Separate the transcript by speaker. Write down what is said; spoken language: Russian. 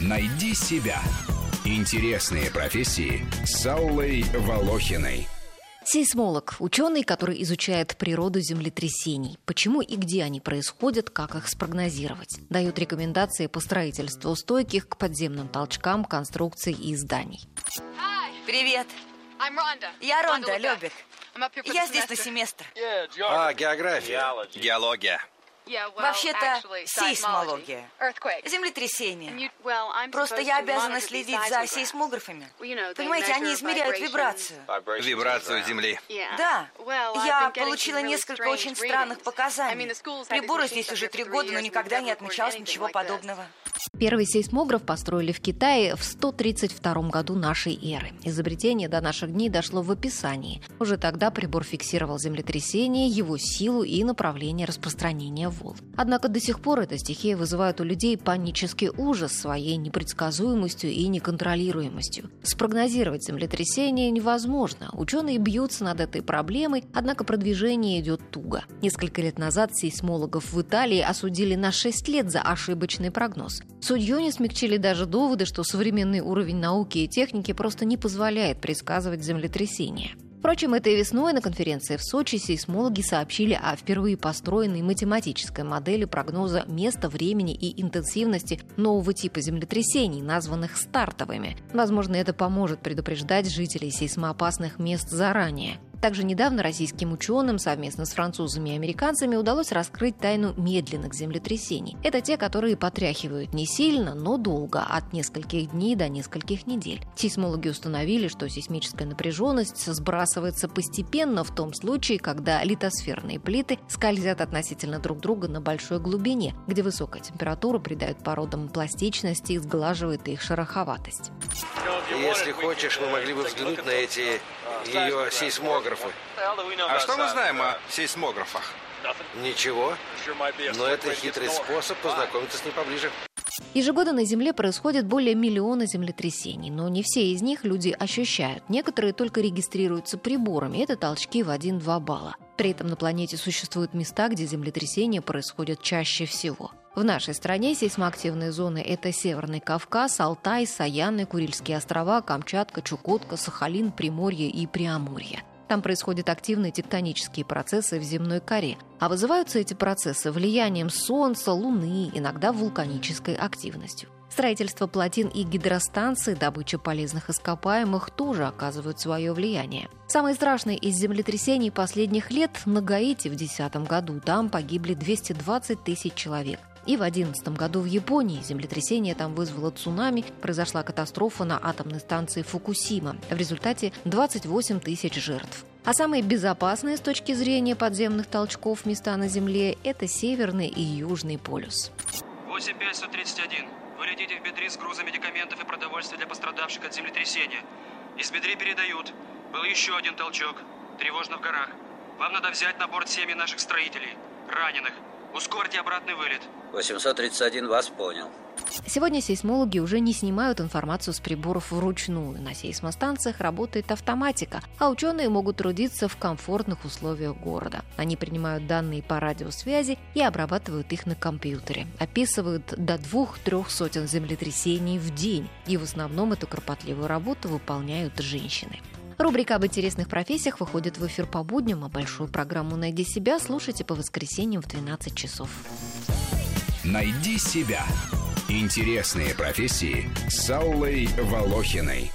Speaker 1: Найди себя. Интересные профессии с Аллой Волохиной.
Speaker 2: Сейсмолог – ученый, который изучает природу землетрясений, почему и где они происходят, как их спрогнозировать. Дает рекомендации по строительству стойких к подземным толчкам конструкций и зданий.
Speaker 3: Привет. Я Ронда Лёбик. Я здесь на семестр.
Speaker 4: А, география.
Speaker 1: Геология.
Speaker 3: Вообще-то сейсмология. Землетрясение. Просто я обязана следить за сейсмографами. Понимаете, они измеряют вибрацию.
Speaker 1: Вибрацию Земли.
Speaker 3: Да. Я получила несколько очень странных показаний. Приборы здесь уже три года, но никогда не отмечалось ничего подобного.
Speaker 2: Первый сейсмограф построили в Китае в 132 году нашей эры. Изобретение до наших дней дошло в описании. Уже тогда прибор фиксировал землетрясение, его силу и направление распространения волн. Однако до сих пор эта стихия вызывает у людей панический ужас своей непредсказуемостью и неконтролируемостью. Спрогнозировать землетрясение невозможно. Ученые бьются над этой проблемой, однако продвижение идет туго. Несколько лет назад сейсмологов в Италии осудили на 6 лет за ошибочный прогноз. Судью не смягчили даже доводы, что современный уровень науки и техники просто не позволяет предсказывать землетрясения. Впрочем, этой весной на конференции в Сочи сейсмологи сообщили о впервые построенной математической модели прогноза места, времени и интенсивности нового типа землетрясений, названных стартовыми. Возможно, это поможет предупреждать жителей сейсмоопасных мест заранее. Также недавно российским ученым совместно с французами и американцами удалось раскрыть тайну медленных землетрясений. Это те, которые потряхивают не сильно, но долго, от нескольких дней до нескольких недель. Сейсмологи установили, что сейсмическая напряженность сбрасывается постепенно в том случае, когда литосферные плиты скользят относительно друг друга на большой глубине, где высокая температура придает породам пластичности и сглаживает их шероховатость.
Speaker 4: Если хочешь, мы могли бы взглянуть на эти ее сейсмографы.
Speaker 1: А что мы знаем о сейсмографах?
Speaker 4: Ничего, но это хитрый способ познакомиться с ним поближе.
Speaker 2: Ежегодно на Земле происходит более миллиона землетрясений, но не все из них люди ощущают. Некоторые только регистрируются приборами. Это толчки в 1-2 балла. При этом на планете существуют места, где землетрясения происходят чаще всего. В нашей стране сейсмоактивные зоны – это Северный Кавказ, Алтай, Саяны, Курильские острова, Камчатка, Чукотка, Сахалин, Приморье и Преамурье. Там происходят активные тектонические процессы в земной коре, а вызываются эти процессы влиянием Солнца, Луны, иногда вулканической активностью. Строительство плотин и гидростанций, добыча полезных ископаемых тоже оказывают свое влияние. Самое страшное из землетрясений последних лет на Гаити в 2010 году. Там погибли 220 тысяч человек. И в 2011 году в Японии землетрясение там вызвало цунами, произошла катастрофа на атомной станции Фукусима. В результате 28 тысяч жертв. А самые безопасные с точки зрения подземных толчков места на Земле – это Северный и Южный полюс.
Speaker 5: 85131. Вылетите в Бедри с грузом медикаментов и продовольствия для пострадавших от землетрясения. Из Бедри передают. Был еще один толчок. Тревожно в горах. Вам надо взять на борт семьи наших строителей. Раненых. Ускорьте обратный вылет.
Speaker 6: 831 вас понял.
Speaker 2: Сегодня сейсмологи уже не снимают информацию с приборов вручную. На сейсмостанциях работает автоматика, а ученые могут трудиться в комфортных условиях города. Они принимают данные по радиосвязи и обрабатывают их на компьютере. Описывают до двух-трех сотен землетрясений в день. И в основном эту кропотливую работу выполняют женщины. Рубрика об интересных профессиях выходит в эфир по будням, а большую программу «Найди себя» слушайте по воскресеньям в 12 часов.
Speaker 1: Найди себя. Интересные профессии с Аллой Волохиной.